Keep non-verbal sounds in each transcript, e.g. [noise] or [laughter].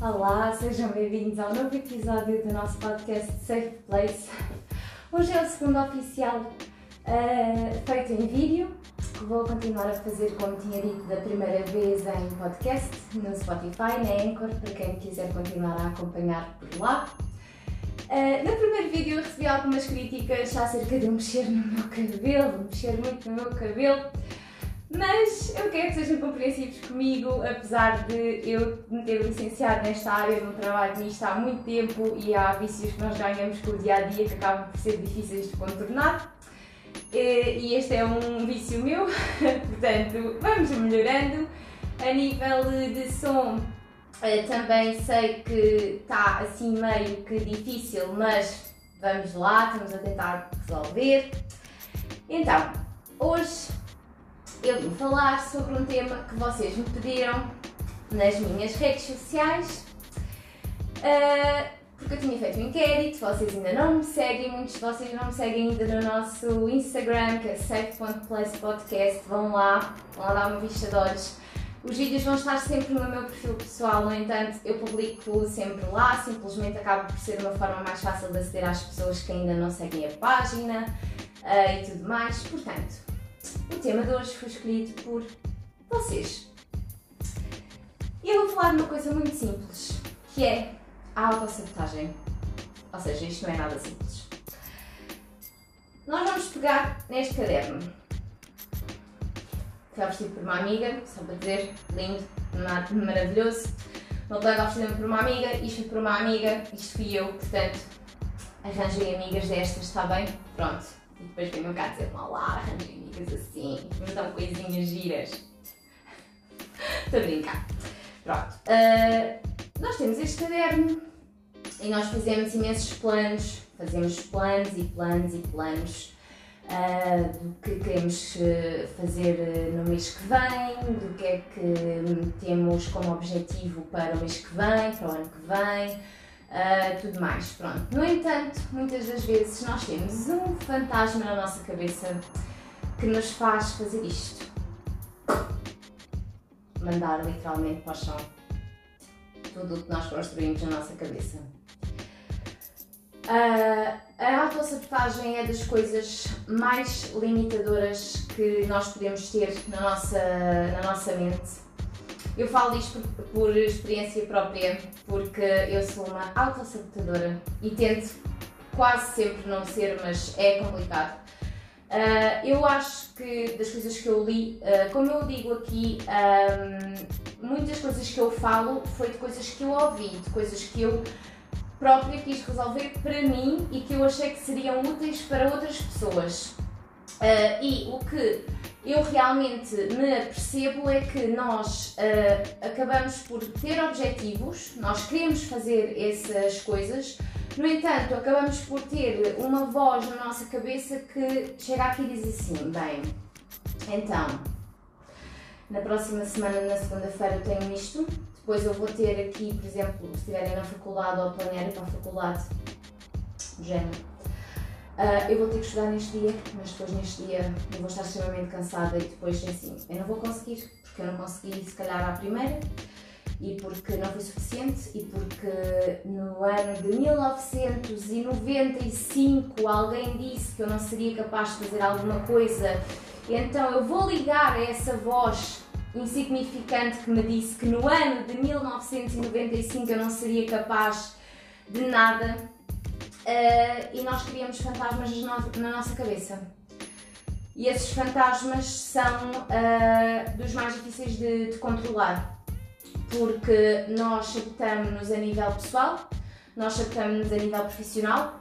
Olá, sejam bem-vindos ao novo episódio do nosso podcast Safe Place. Hoje é o segundo oficial uh, feito em vídeo. Vou continuar a fazer, como tinha dito, da primeira vez em podcast, no Spotify, na Anchor, para quem quiser continuar a acompanhar por lá. Uh, no primeiro vídeo recebi algumas críticas acerca de mexer no meu cabelo, mexer muito no meu cabelo. Mas eu quero que sejam compreensivos comigo, apesar de eu me ter licenciado nesta área, no trabalho nisto há muito tempo e há vícios que nós ganhamos com o dia a dia que acabam por ser difíceis de contornar. E este é um vício meu, [laughs] portanto, vamos melhorando. A nível de som, eh, também sei que está assim meio que difícil, mas vamos lá, estamos a tentar resolver. Então, hoje eu vim falar sobre um tema que vocês me pediram nas minhas redes sociais. Uh, porque eu tinha feito um inquérito, vocês ainda não me seguem, muitos de vocês não me seguem ainda no nosso Instagram, que é safe.placepodcast, vão lá, vão lá dar uma vista de olhos. Os vídeos vão estar sempre no meu perfil pessoal, no entanto, eu publico sempre lá, simplesmente acaba por ser uma forma mais fácil de aceder às pessoas que ainda não seguem a página uh, e tudo mais. Portanto, o tema de hoje foi escolhido por vocês. E eu vou falar de uma coisa muito simples, que é a autossabotagem. Ou seja, isto não é nada simples. Nós vamos pegar neste caderno. Foi oferecido por uma amiga, só para dizer, lindo, maravilhoso. Uma colega ofereceu-me por uma amiga, isto foi por uma amiga, isto fui eu, portanto, arranjei amigas destas, está bem? Pronto. E depois vem-me cá dizer, lá, arranjei amigas assim, dão coisinhas giras. [laughs] Estou a brincar. Pronto. Uh, nós temos este caderno e nós fizemos imensos planos, fazemos planos e planos e planos uh, do que queremos fazer no mês que vem, do que é que temos como objetivo para o mês que vem, para o ano que vem uh, tudo mais. Pronto. No entanto, muitas das vezes nós temos um fantasma na nossa cabeça que nos faz fazer isto. Mandar literalmente para o chão tudo o que nós construímos na nossa cabeça. Uh, a autossabotagem é das coisas mais limitadoras que nós podemos ter na nossa, na nossa mente eu falo isto por, por experiência própria, porque eu sou uma autossabotadora e tento quase sempre não ser, mas é complicado. Uh, eu acho que das coisas que eu li, uh, como eu digo aqui, um, muitas coisas que eu falo foi de coisas que eu ouvi, de coisas que eu própria quis resolver para mim e que eu achei que seriam úteis para outras pessoas. Uh, e o que eu realmente me apercebo é que nós uh, acabamos por ter objetivos, nós queremos fazer essas coisas, no entanto, acabamos por ter uma voz na nossa cabeça que chega aqui e diz assim: bem, então, na próxima semana, na segunda-feira, eu tenho isto, depois eu vou ter aqui, por exemplo, se estiverem na faculdade ou planearem para a faculdade, género Uh, eu vou ter que estudar neste dia, mas depois neste dia eu vou estar extremamente cansada e depois assim, eu não vou conseguir, porque eu não consegui se calhar à primeira e porque não foi suficiente e porque no ano de 1995 alguém disse que eu não seria capaz de fazer alguma coisa, então eu vou ligar a essa voz insignificante que me disse que no ano de 1995 eu não seria capaz de nada uh, e nós criamos fantasmas na nossa cabeça. E esses fantasmas são uh, dos mais difíceis de, de controlar, porque nós sabotamos-nos a nível pessoal, nós sabotamos-nos a nível profissional,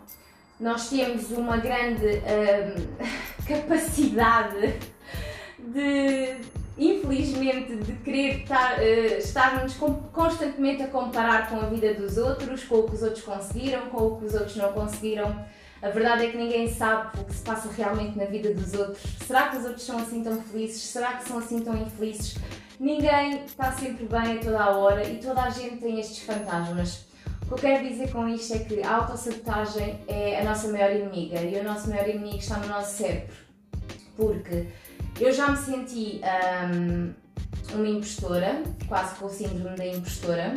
nós temos uma grande uh, [laughs] capacidade de, infelizmente, de querer estar, uh, estarmos constantemente a comparar com a vida dos outros, com o que os outros conseguiram, com o que os outros não conseguiram. A verdade é que ninguém sabe o que se passa realmente na vida dos outros. Será que os outros são assim tão felizes? Será que são assim tão infelizes? Ninguém está sempre bem a toda a hora e toda a gente tem estes fantasmas. O que eu quero dizer com isto é que a autossabotagem é a nossa maior inimiga e o nosso maior inimigo está no nosso cérebro. Porque eu já me senti um, uma impostora, quase com o síndrome da impostora,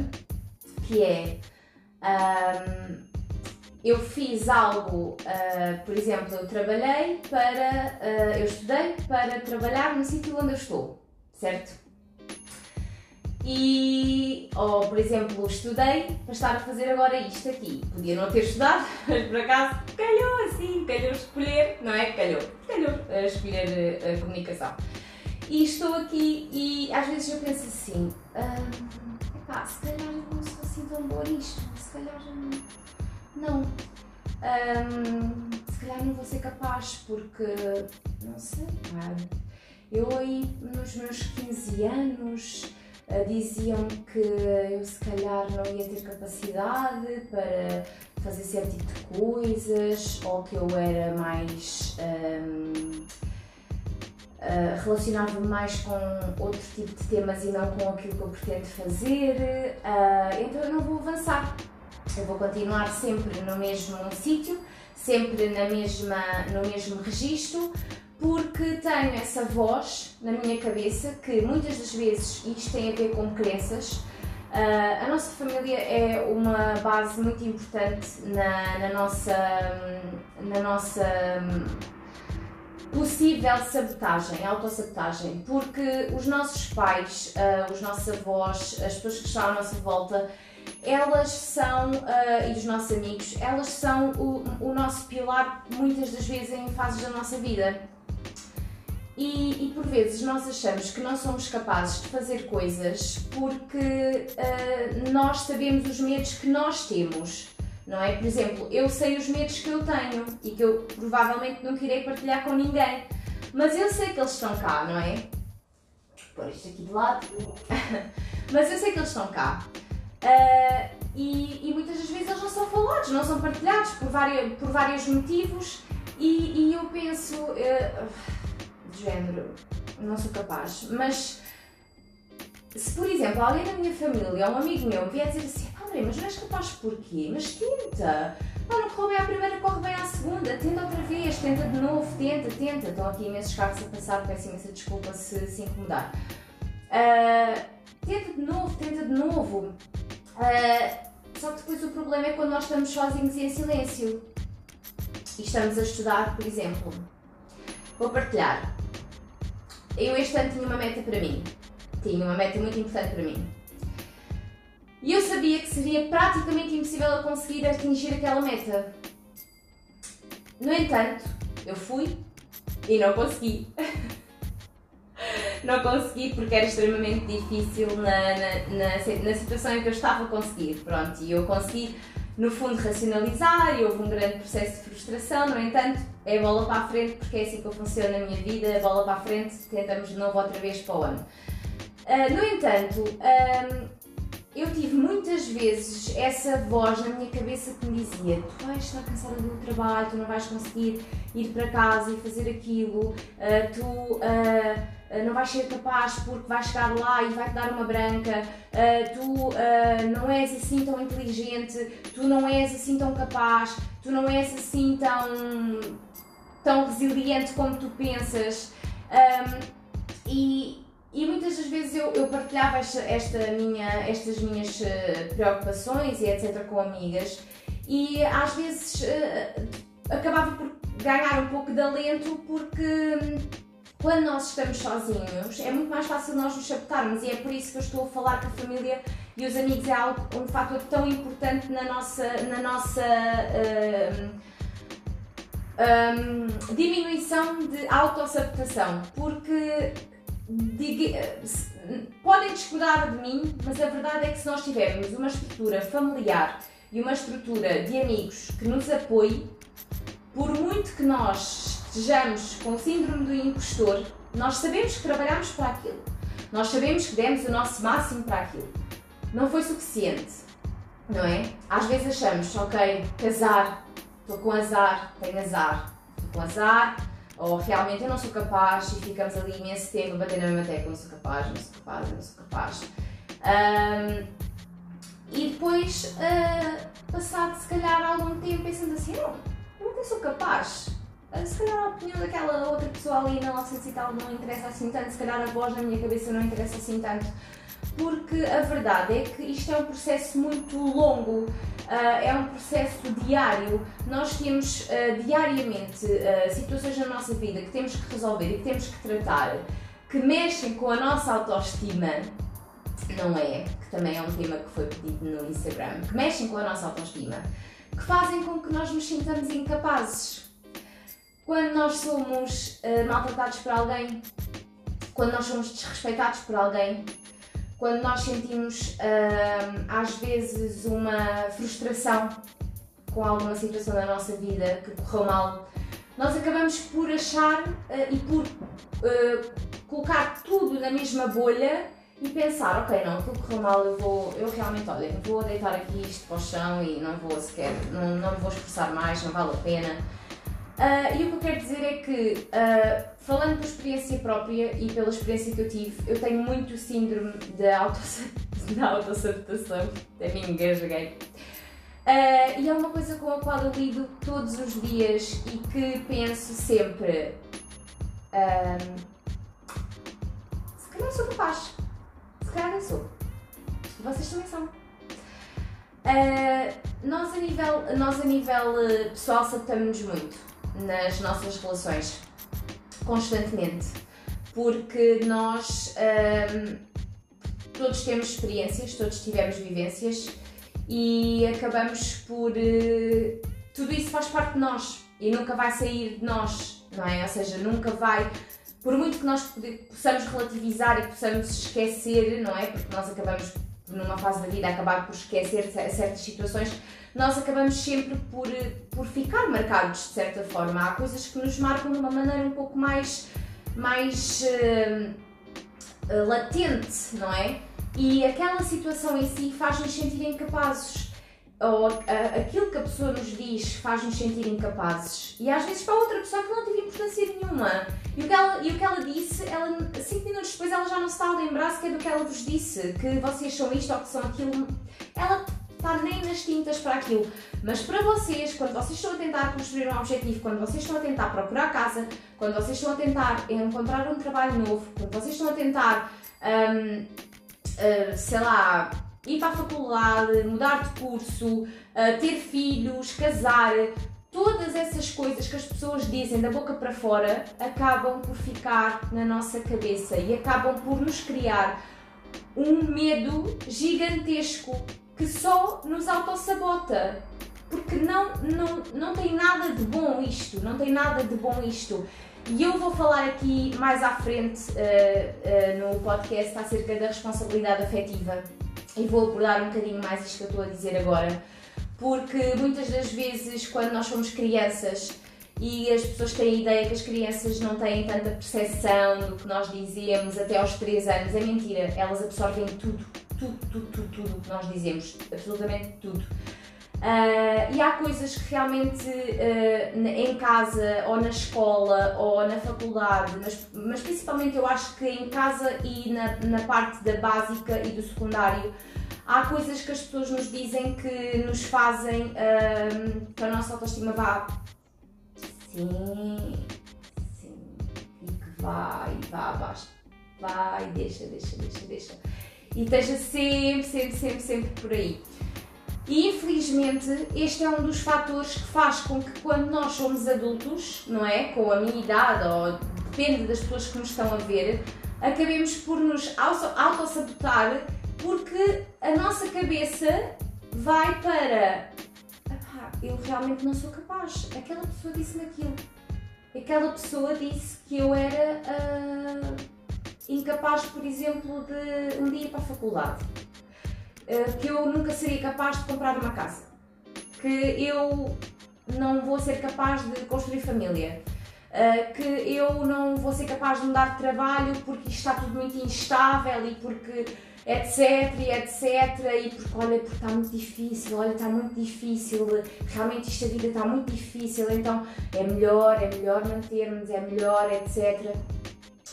que é um, eu fiz algo, uh, por exemplo, eu trabalhei para, uh, eu estudei para trabalhar no sítio onde eu estou, certo? E, ou por exemplo, estudei para estar a fazer agora isto aqui. Podia não ter estudado, [laughs] mas por acaso calhou assim, calhou escolher, não é? Calhou, a escolher a, comunicação. E estou aqui e às vezes eu penso assim, hum, epá, se calhar eu não sou assim tão boa nisto, se calhar não. Um, se calhar não vou ser capaz porque, não sei, eu aí nos meus 15 anos uh, diziam que eu se calhar não ia ter capacidade para fazer certo tipo de coisas ou que eu era mais. Um, Uh, ah, relacionava-me mais com outro tipo de temas e não com aquilo que eu pretendo fazer, uh, então eu não vou avançar. Eu vou continuar sempre no mesmo sítio, sempre na mesma, no mesmo registro, porque tenho essa voz na minha cabeça que muitas das vezes isto tem a ver com crenças. Uh, a nossa família é uma base muito importante na, na nossa, na nossa possível sabotagem, autossabotagem, porque os nossos pais, uh, os nossos avós, as pessoas que estão à nossa volta, elas são, uh, e os nossos amigos, elas são o, o nosso pilar muitas das vezes em fases da nossa vida. E, e, por vezes nós achamos que não somos capazes de fazer coisas porque uh, nós sabemos os medos que nós temos, não é? Por exemplo, eu sei os medos que eu tenho e que eu provavelmente não queria partilhar com ninguém, mas eu sei que eles estão cá, não é? Vou pôr isto aqui de lado. [laughs] mas eu sei que eles estão cá. Uh, e, e, muitas das vezes eles não são falados, não são partilhados por, vários, por vários motivos e, e eu penso. Uh, de género, não sou capaz. Mas se, por exemplo, alguém da minha família ou um amigo meu vier dizer assim, André, mas não és capaz porquê? Mas tenta! Não corre bem à primeira, corre bem à segunda, tenta outra vez, tenta de novo, tenta, tenta. Estão aqui imensos carros a passar, peço imensa desculpa se se incomodar. Uh, tenta de novo, tenta de novo. Uh, só que depois o problema é quando nós estamos sozinhos e em silêncio. E estamos a estudar, por exemplo. Vou partilhar. Eu este ano tinha uma meta para mim. Tinha uma meta muito importante para mim. E eu sabia que seria praticamente impossível eu conseguir atingir aquela meta. No entanto, eu fui e não consegui. [laughs] não consegui porque era extremamente difícil na, na, na, na, situação em que eu estava a conseguir. Pronto, e eu consegui, no fundo, racionalizar e houve um grande processo de frustração. No entanto, é bola para a frente porque é assim que eu funciono na minha vida, a bola para a frente, tentamos de novo outra vez para o ano. Uh, no entanto, um, eu tive muitas vezes essa voz na minha cabeça que me dizia: Tu vais estar cansada do trabalho, tu não vais conseguir ir para casa e fazer aquilo, uh, tu uh, não vais ser capaz porque vais chegar lá e vai-te dar uma branca, uh, tu não és assim tão inteligente, tu não és assim tão capaz, tu não és assim tão tão resiliente como tu pensas. Um, e, e muitas das vezes eu, eu partilhava esta, esta minha, estas minhas uh, preocupações e etc. com amigas, e às vezes uh, acabava por ganhar um pouco de alento porque hum, quando nós estamos sozinhos é muito mais fácil nós nos sabotarmos. E é por isso que eu estou a falar que a família e os amigos. É algo, um fator tão importante na nossa, na nossa uh, um, diminuição de autossabotação, porque diga, podem discordar de mim, mas a verdade é que se nós tivermos uma estrutura familiar e uma estrutura de amigos que nos apoie, por muito que nós estejamos com síndrome do impostor, nós sabemos que trabalhamos para aquilo. Nós sabemos que demos o nosso máximo para aquilo. Não foi suficiente, não é? Às vezes achamos, ok, casar, estou com azar, tenho azar, estou com azar, ou realmente eu não sou capaz e ficamos ali imenso tempo a bater na mesma tecla, não sou capaz, não sou capaz, não sou capaz. Um, e depois, uh, passado se calhar algum tempo, pensando assim, não, eu não sou capaz. Uh, se calhar a opinião daquela outra pessoa ali na 900 e tal não interessa assim tanto, se calhar a voz na minha cabeça não interessa assim tanto. Porque a verdade é que isto é um processo muito longo, uh, é um processo diário. Nós temos uh, diariamente uh, situações na nossa vida que temos que resolver e que temos que tratar, que mexem com a nossa autoestima, não é? Que também é um tema que foi pedido no Instagram, que mexem com a nossa autoestima, que fazem com que nós nos sintamos incapazes. Quando nós somos maltratados por alguém, quando nós somos desrespeitados por alguém, quando nós sentimos às vezes uma frustração com alguma situação da nossa vida que correu mal, nós acabamos por achar uh, e por uh, colocar tudo na mesma bolha e pensar, ok, não, aquilo correu mal, eu vou, eu realmente, olha, vou deitar aqui isto para o chão e não vou sequer, não, não me vou esforçar mais, não vale a pena. Uh, e o que eu quero dizer é que, uh, falando por experiência própria e pela experiência que eu tive, eu tenho muito síndrome da autossabutação, [laughs] até me engasguei. Uh, e é uma coisa com a qual eu lido todos os dias e que penso sempre: se calhar sou capaz, se calhar não sou. Vocês também são. Uh, nós, a nível, nós, a nível pessoal, sabotamos-nos muito nas nossas relações constantemente, porque nós um, todos temos experiências, todos tivemos vivências e acabamos por. Uh, tudo isso faz parte de nós e nunca vai sair de nós, não é? Ou seja, nunca vai. Por muito que nós possamos relativizar e possamos esquecer, não é? Porque nós acabamos numa fase da vida acabar por esquecer certas situações, nós acabamos sempre por, por ficar marcados de certa forma. Há coisas que nos marcam de uma maneira um pouco mais, mais uh, latente, não é? E aquela situação em si faz-nos sentir incapazes. Ou aquilo que a pessoa nos diz faz-nos sentir incapazes. E às vezes para outra pessoa que não teve importância nenhuma. E o que ela, e o que ela disse, ela, cinco minutos depois ela já não se está a lembrar sequer do que ela vos disse, que vocês são isto ou que são aquilo. Ela está nem nas tintas para aquilo. Mas para vocês, quando vocês estão a tentar construir um objetivo, quando vocês estão a tentar procurar casa, quando vocês estão a tentar encontrar um trabalho novo, quando vocês estão a tentar, um, uh, hum, sei lá, ir para a faculdade, mudar de curso, uh, ter filhos, casar, todas essas coisas que as pessoas dizem da boca para fora acabam por ficar na nossa cabeça e acabam por nos criar um medo gigantesco que só nos autossabota. Porque não, não, não tem nada de bom isto, não tem nada de bom isto. E eu vou falar aqui mais à frente uh, uh, no podcast acerca da responsabilidade afetiva e vou abordar um bocadinho mais isto que eu estou a dizer agora, porque muitas das vezes, quando nós somos crianças e as pessoas têm a ideia que as crianças não têm tanta percepção do que nós dizemos até aos 3 anos, é mentira, elas absorvem tudo tudo, tudo, tudo, tudo o que nós dizemos, absolutamente tudo. Uh, e há coisas que realmente uh, em casa ou na escola ou na faculdade, mas, mas, principalmente eu acho que em casa e na, na parte da básica e do secundário, há coisas que as pessoas nos dizem que nos fazem uh, que a nossa autoestima vá sim, sim, e que vai, vá abaixo, vai, deixa, deixa, deixa, deixa e esteja sempre, sempre, sempre, sempre por aí. E infelizmente este é um dos fatores que faz com que quando nós somos adultos, não é? Com a minha idade ou depende das pessoas que nos estão a ver, acabemos por nos auto-sabotar porque a nossa cabeça vai para eu realmente não sou capaz. Aquela pessoa disse-me aquilo. Aquela pessoa disse que eu era. Uh incapaz, por exemplo, de um dia ir para a faculdade, que eu nunca seria capaz de comprar uma casa, que eu não vou ser capaz de construir família, eh, que eu não vou ser capaz de mudar de trabalho porque está tudo muito instável e porque etc etc e porque olha porque está muito difícil, olha está muito difícil, realmente esta vida está muito difícil, então é melhor, é melhor mantermos, é melhor, etc.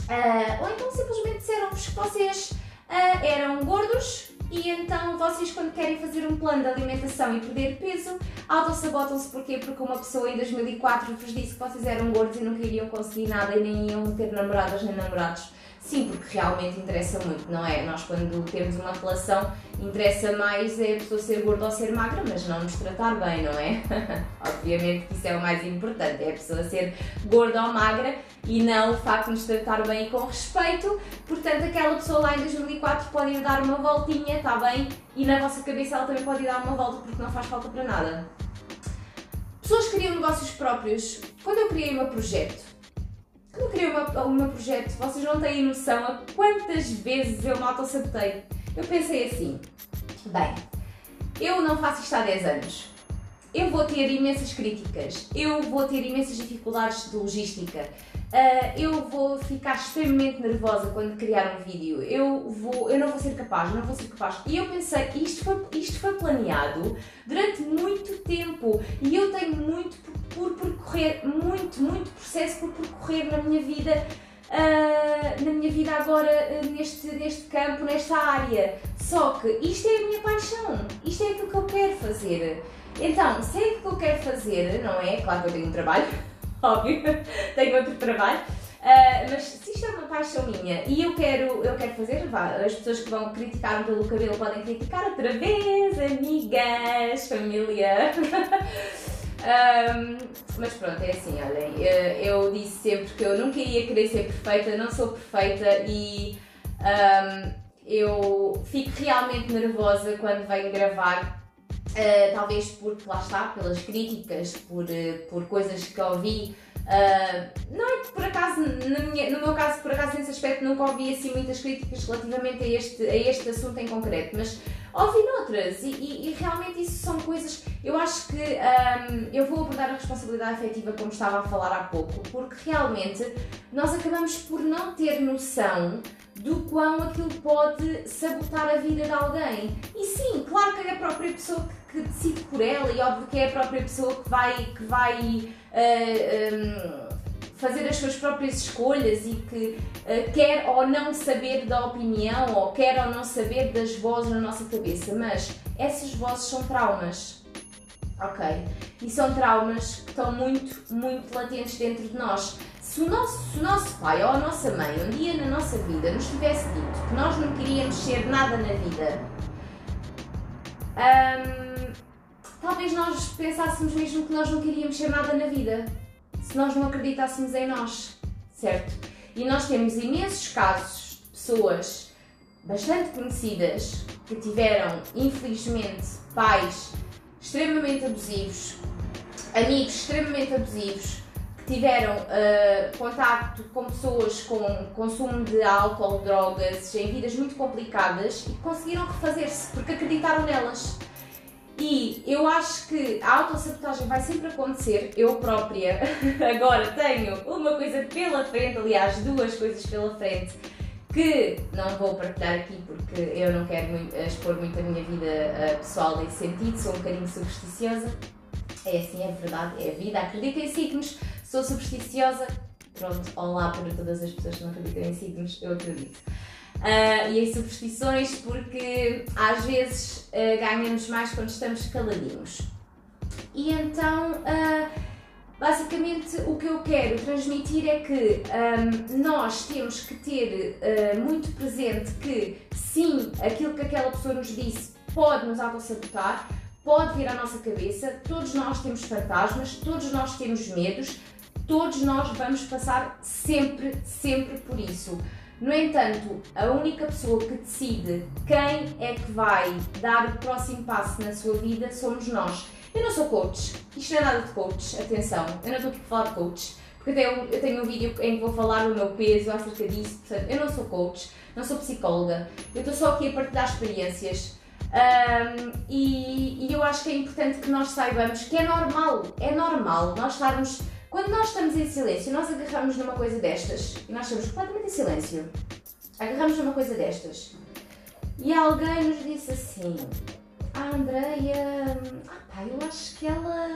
Uh, ou então simplesmente disseram-vos que vocês uh, eram gordos e então vocês quando querem fazer um plano de alimentação e perder peso, auto-sabotam-se porquê? Porque uma pessoa em 2004 vos disse que vocês eram gordos e não queriam conseguir nada e nem iam ter namoradas nem namorados. Sim, porque realmente interessa muito, não é? Nós, quando temos uma relação, interessa mais é a pessoa ser gorda ou ser magra, mas não nos tratar bem, não é? [laughs] Obviamente que isso é o mais importante, é a pessoa ser gorda ou magra e não o facto de nos tratar bem e com respeito. Portanto, aquela pessoa lá em 2004 pode ir dar uma voltinha, está bem? E na vossa cabeça ela também pode ir dar uma volta porque não faz falta para nada. Pessoas criam negócios próprios. Quando eu criei o meu projeto, quando eu criei o meu, projeto, vocês não têm noção a quantas vezes eu me auto-sabotei. Eu pensei assim, bem, eu não faço isto há 10 anos. Eu vou ter imensas críticas, eu vou ter imensas dificuldades de logística, uh, eu vou ficar extremamente nervosa quando criar um vídeo, eu, vou, eu não vou ser capaz, não vou ser capaz. E eu pensei, isto foi, isto foi planeado durante muito tempo e eu tenho muito por percorrer, muito, muito processo por percorrer na minha vida, uh, na minha vida agora uh, neste, neste campo, nesta área. Só que isto é a minha paixão, isto é aquilo que eu quero fazer. Então, se é aquilo que eu quero fazer, não é? Claro que eu tenho um trabalho, [laughs] óbvio, tenho outro trabalho. Uh, mas se isto é uma paixão minha e eu quero, eu quero fazer, vá, as pessoas que vão criticar-me pelo cabelo podem criticar outra vez, amigas, família. [laughs] Um, mas pronto, é assim, olhem, eu disse sempre que eu nunca iria querer ser perfeita, não sou perfeita e um, eu fico realmente nervosa quando venho gravar. Uh, talvez porque lá está, pelas críticas, por, uh, por coisas que ouvi Uh, não é que por acaso, minha, no meu caso, por acaso nesse aspecto nunca ouvi assim muitas críticas relativamente a este, a este assunto em concreto, mas ouvi noutras e, e, e realmente isso são coisas. Eu acho que um, eu vou abordar a responsabilidade afetiva como estava a falar há pouco, porque realmente nós acabamos por não ter noção do quão aquilo pode sabotar a vida de alguém. E sim, claro que é a própria pessoa que, que decide por ela e óbvio que é a própria pessoa que vai, que vai uh, eh, um, ehm, fazer as suas próprias escolhas e que uh, quer ou não saber da opinião ou quer ou não saber das vozes na nossa cabeça, mas essas vozes são traumas. Ok? E são traumas que estão muito, muito latentes dentro de nós. Se o, nosso, se o nosso pai ou a nossa mãe um dia na nossa vida nos tivesse dito que nós não queríamos ser nada na vida, hum, talvez nós pensássemos mesmo que nós não queríamos ser nada na vida, se nós não acreditássemos em nós, certo? E nós temos imensos casos de pessoas bastante conhecidas que tiveram, infelizmente, pais extremamente abusivos, amigos extremamente abusivos tiveram uh, contacto com pessoas com consumo de álcool, drogas, em vidas muito complicadas e conseguiram refazer-se porque acreditaram nelas. E eu acho que a autossabotagem vai sempre acontecer. Eu própria [laughs] agora tenho uma coisa pela frente, aliás, duas coisas pela frente, que não vou partilhar aqui porque eu não quero muito, expor muito a minha vida uh, pessoal nesse sentido, sou um bocadinho supersticiosa. É assim, é verdade, é a vida. Acredito em signos, Sou supersticiosa, pronto, olá para todas as pessoas que não acreditam em signos, eu acredito. Uh, e em superstições, porque às vezes uh, ganhamos mais quando estamos caladinhos. E então, uh, basicamente, o que eu quero transmitir é que um, nós temos que ter muito presente que, sim, aquilo que aquela pessoa nos disse pode nos auto-sabotar, pode vir à nossa cabeça, todos nós temos fantasmas, todos nós temos medos, Todos nós vamos passar sempre, sempre por isso. No entanto, a única pessoa que decide quem é que vai dar o próximo passo na sua vida somos nós. Eu não sou coach, isto não é nada de coach, atenção, eu não estou aqui para falar de coach, porque eu tenho, eu tenho um vídeo em que vou falar do meu peso acerca disso, portanto, eu não sou coach, não sou psicóloga, eu estou só aqui a partilhar experiências. Um, e, e eu acho que é importante que nós saibamos que é normal, é normal nós estarmos quando nós estamos em silêncio, nós agarramos numa coisa destas e nós estamos completamente em silêncio. Agarramos numa coisa destas e alguém nos disse assim: Ah, Andreia, ah, pá, eu acho que ela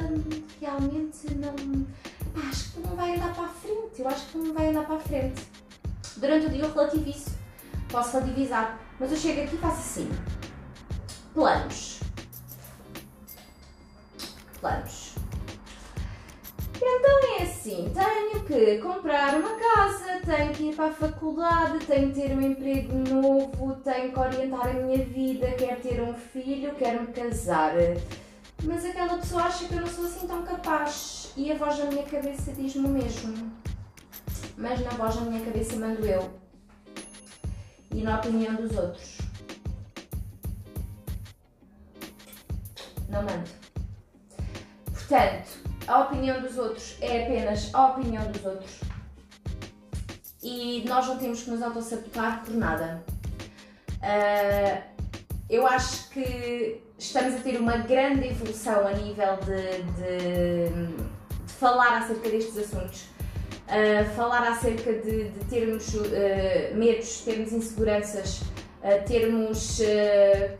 realmente não. Pá, acho que não vai andar para a frente. Eu acho que não vai andar para a frente. Durante o dia eu relativizo. Posso relativizar. Mas eu chego aqui e faço assim: Planos. Planos. Então é assim tenho que comprar uma casa, tenho que ir para a faculdade, tenho que ter um emprego novo, tenho que orientar a minha vida, quero ter um filho, quero me casar. Mas aquela pessoa acha que eu não sou assim tão capaz e a voz da minha cabeça diz-me o mesmo. Mas na voz da minha cabeça mando eu e na opinião dos outros. Não mando. Portanto, a opinião dos outros é apenas a opinião dos outros e nós não temos que nos autossabotar por nada. Uh, eu acho que estamos a ter uma grande evolução a nível de, de, de falar acerca destes assuntos. Uh, falar acerca de, de termos uh, medos, termos inseguranças, termos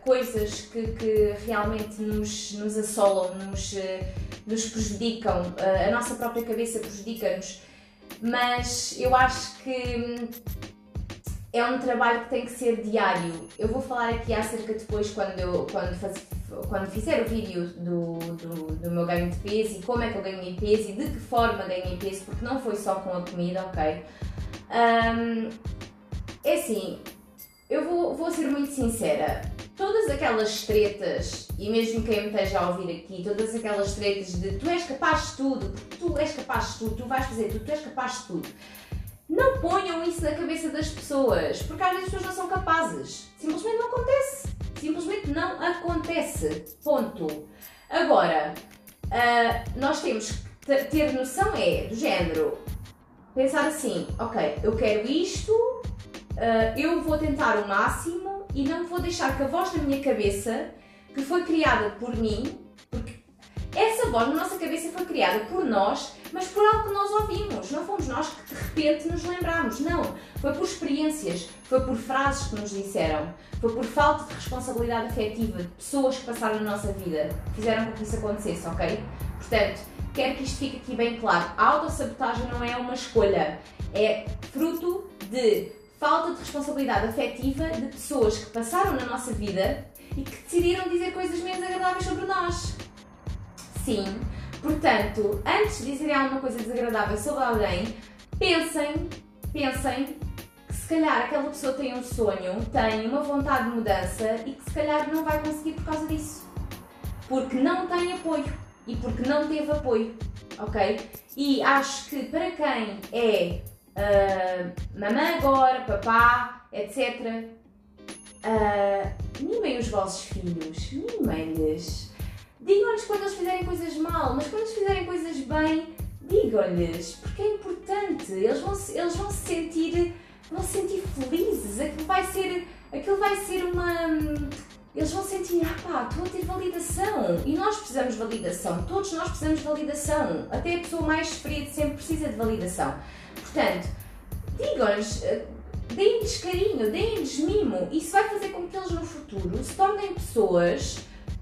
coisas que, que, realmente nos, nos assolam, nos, nos prejudicam, a nossa própria cabeça prejudica-nos. Mas eu acho que hum, é um trabalho que tem que ser diário. Eu vou falar aqui acerca depois quando, eu, quando, faz, quando fizer o vídeo do, do, do, meu ganho de peso e como é que eu ganhei peso e de que forma ganhei peso, porque não foi só com a comida, ok? Um, é assim, eu vou, vou ser muito sincera. Todas aquelas tretas, e mesmo quem me esteja a ouvir aqui, todas aquelas tretas de tu és capaz de tudo, tu és capaz de tudo, tu vais fazer tudo, tu és capaz de tudo não ponham isso na cabeça das pessoas, porque às vezes as pessoas não são capazes. Simplesmente não acontece. Simplesmente não acontece. Ponto. Agora, uh, nós temos que ter noção é do género. Pensar assim, ok, eu quero isto, uh, eu vou tentar o máximo e não vou deixar que a voz da minha cabeça, que foi criada por mim, porque essa voz na nossa cabeça foi criada por nós, mas por algo que nós ouvimos. Não fomos nós que de repente nos lembramos. Não. Foi por experiências, foi por frases que nos disseram, foi por falta de responsabilidade afetiva de pessoas que passaram na nossa vida, fizeram com que isso acontecesse, ok? Portanto, quero que isto fique aqui bem claro. A autossabotagem não é uma escolha, é fruto de falta de responsabilidade afetiva de pessoas que passaram na nossa vida e que decidiram dizer coisas menos agradáveis sobre nós. Sim. Portanto, antes de dizerem alguma coisa desagradável sobre alguém, pensem, pensem que se calhar aquela pessoa tem um sonho, tem uma vontade de mudança e que se calhar não vai conseguir por causa disso. Porque não tem apoio e porque não teve apoio, ok? E acho que para quem é uh, mamãe agora, papá, etc., uh, mimem os vossos filhos, mimem-lhes Digam-lhes quando eles fizerem coisas mal, mas quando eles fizerem coisas bem, digam-lhes, porque é importante. Eles vão, eles vão se sentir, vão se sentir felizes. Aquilo vai ser, aquilo vai ser uma. Eles vão sentir, ah pá, estou a ter validação. E nós precisamos de validação. Todos nós precisamos de validação. Até a pessoa mais fria sempre precisa de validação. Portanto, digam-lhes, eh, deem-lhes carinho, deem-lhes mimo. Isso vai fazer com que eles no futuro se tornem pessoas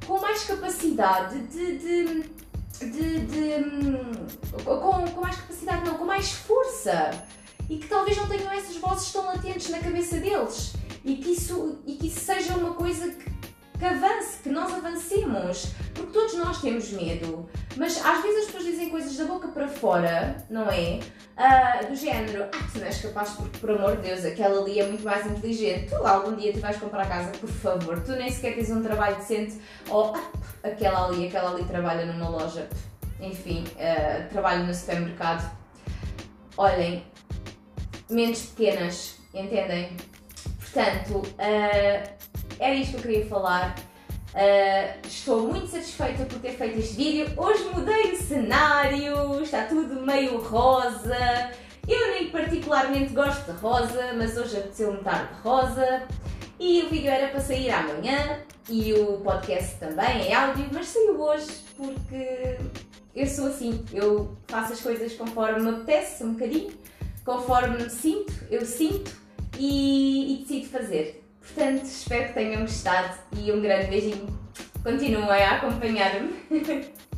com mais capacidade de. de, de, de com, com mais capacidade, não, com mais força e que talvez não tenham essas vozes tão latentes na cabeça deles e que isso, e que isso seja uma coisa que, que avance, que nós avancemos, porque todos nós temos medo, mas às vezes as pessoas dizem coisas da boca para fora, não é? Uh, do género, ah, tu não és capaz porque, por amor de Deus, aquela ali é muito mais inteligente, tu algum dia tu vais comprar casa, por favor, tu nem sequer tens um trabalho decente, ou ah, aquela ali, aquela ali trabalha numa loja, enfim, uh, trabalho no supermercado. Olhem, mentes pequenas, entendem? Portanto, uh, era isto que eu queria falar. Uh, estou muito satisfeita por ter feito este vídeo. Hoje mudei o cenário, está tudo meio rosa. Eu nem particularmente gosto de rosa, mas hoje apeteceu-me estar de rosa. E o vídeo era para sair amanhã e o podcast também é áudio, mas saiu hoje porque eu sou assim, eu faço as coisas conforme me apetece, um bocadinho, conforme me sinto, eu sinto e, e decido fazer. Portanto, espero que tenham gostado e um grande beijinho. Continuem a acompanhar-me. [laughs]